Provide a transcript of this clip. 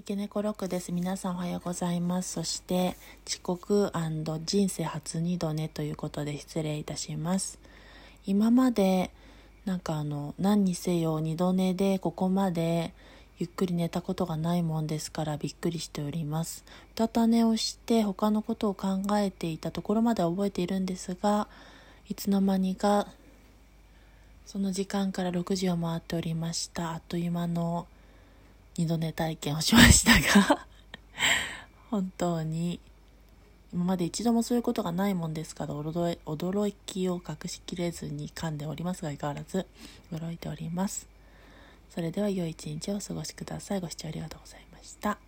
池猫ロックです。皆さんおはようございます。そして、遅刻人生初二度寝ということで失礼いたします。今まで、なんかあの、何にせよ二度寝でここまでゆっくり寝たことがないもんですからびっくりしております。うたた寝をして他のことを考えていたところまでは覚えているんですが、いつの間にかその時間から6時を回っておりました。あっという間の二度寝体験をしましたが 本当に今まで一度もそういうことがないもんですから驚驚きを隠しきれずに噛んでおりますが相変わらず驚いております。それでは良い一日をお過ごしください。ご視聴ありがとうございました。